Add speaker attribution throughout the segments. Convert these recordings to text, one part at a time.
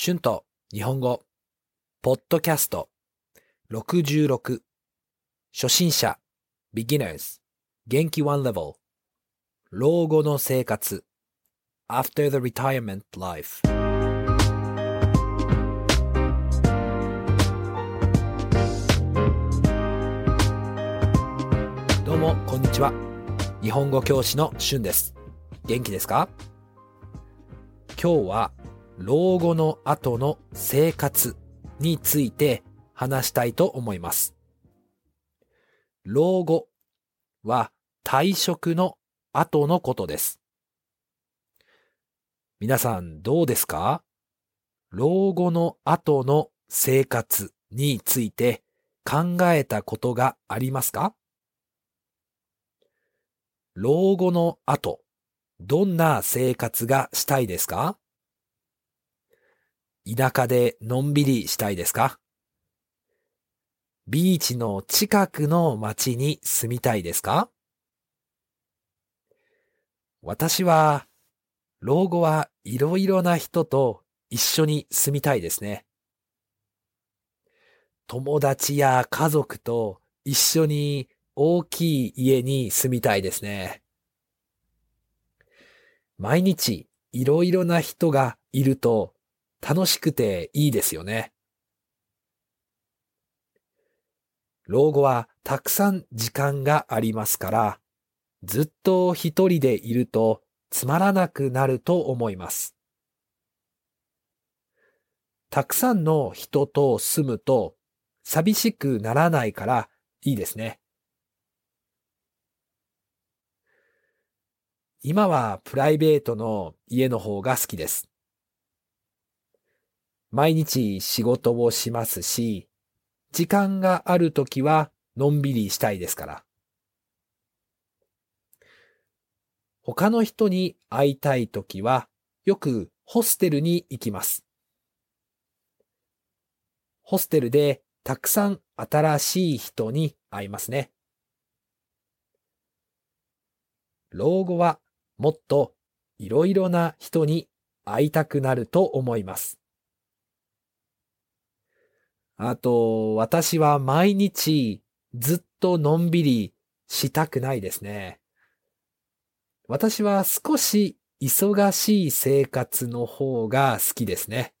Speaker 1: 春と日本語、ポッドキャスト。66初心者。beginners 元気 one level 老後の生活。after the retirement life どうもこんにちは。日本語教師の春です。元気ですか？今日は老後の後の生活について話したいと思います。老後は退職の後のことです。皆さんどうですか？老後の後の生活について考えたことがありますか？老後の後、どんな生活がしたいですか？田舎でのんびりしたいですか？ビーチの近くの町に住みたいですか？私は、老後はいろいろな人と一緒に住みたいですね。友達や家族と一緒に大きい家に住みたいですね。毎日いろいろな人がいると楽しくていいですよね。老後はたくさん時間がありますから、ずっと一人でいるとつまらなくなると思います。たくさんの人と住むと寂しくならないからいいですね。今はプライベートの家の方が好きです。毎日仕事をしますし、時間があるときはのんびりしたいですから。他の人に会いたいときはよくホステルに行きます。ホステルでたくさん新しい人に会いますね。老後はもっといろいろな人に会いたくなると思います。あと、私は毎日ずっとのんびりしたくないですね。私は少し忙しい生活の方が好きですね。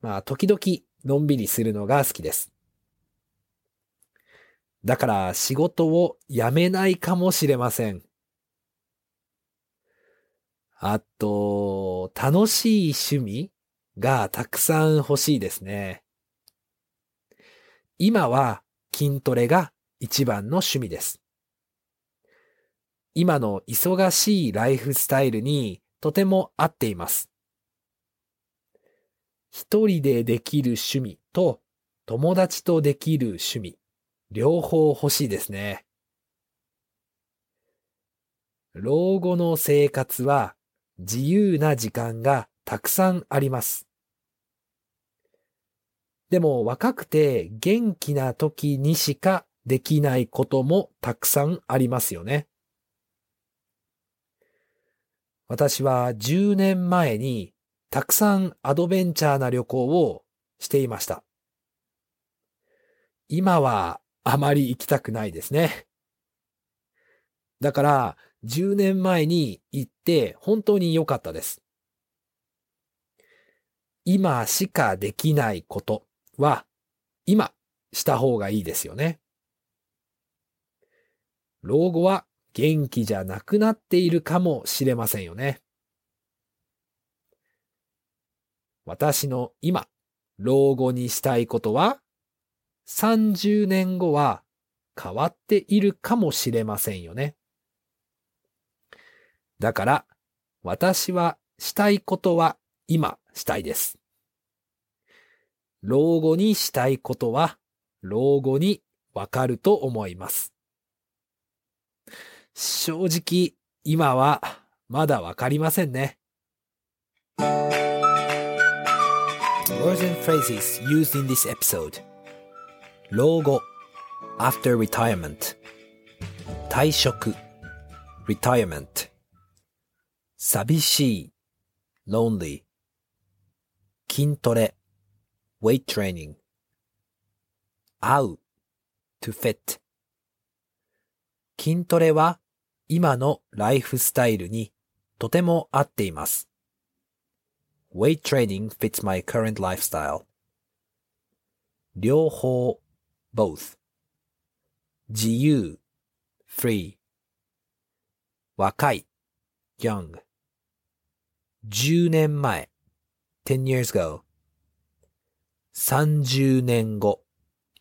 Speaker 1: まあ、時々のんびりするのが好きです。だから仕事を辞めないかもしれません。あと、楽しい趣味がたくさん欲しいですね。今は筋トレが一番の趣味です。今の忙しいライフスタイルにとても合っています。一人でできる趣味と友達とできる趣味、両方欲しいですね。老後の生活は自由な時間がたくさんあります。でも若くて元気な時にしかできないこともたくさんありますよね。私は10年前にたくさんアドベンチャーな旅行をしていました。今はあまり行きたくないですね。だから10年前に行って本当に良かったです。今しかできないことは今した方がいいですよね。老後は元気じゃなくなっているかもしれませんよね。私の今、老後にしたいことは30年後は変わっているかもしれませんよね。だから、私はしたいことは今したいです。老後にしたいことは老後にわかると思います。正直、今はまだわかりませんね。Words and phrases used in this episode 老後 after retirement 退職 retirement 寂しい lonely 筋トレ weight training 合う to fit 筋トレは今のライフスタイルにとても合っています。weight training fits my current lifestyle 両方 both 自由 free 若い young 10年前10 years ago 30年後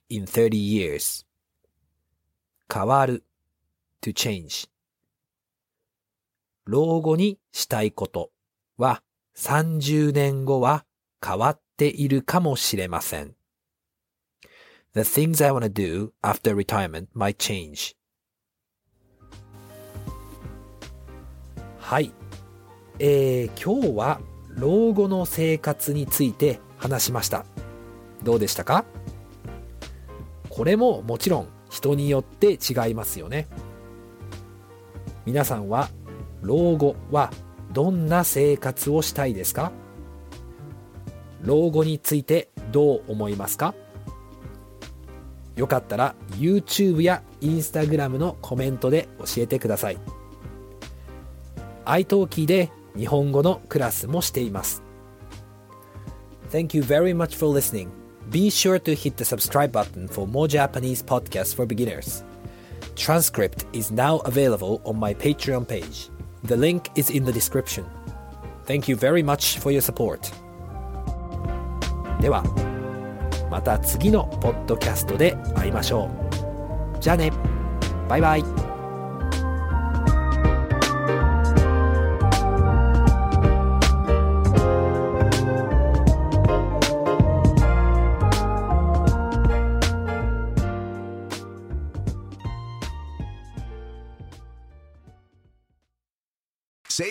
Speaker 1: in 30 years 変わる to change 老後にしたいことは30年後は変わっているかもしれません。The things I want to do after retirement might change. はい。えー、今日は老後の生活について話しました。どうでしたか？これももちろん人によって違いますよね。皆さんは老後はどんな生活をしたいですか？老後についてどう思いますか？よかったら YouTube や Instagram のコメントで教えてください。iTalki で日本語のクラスもしています。Thank you very much for listening. Be sure to hit the subscribe button for more Japanese podcasts for beginners. Transcript is now available on my Patreon page. The link is in the description. Thank you very much for your support. では、また次のポッドキャストで会いましょう。じゃあね。バイバイ。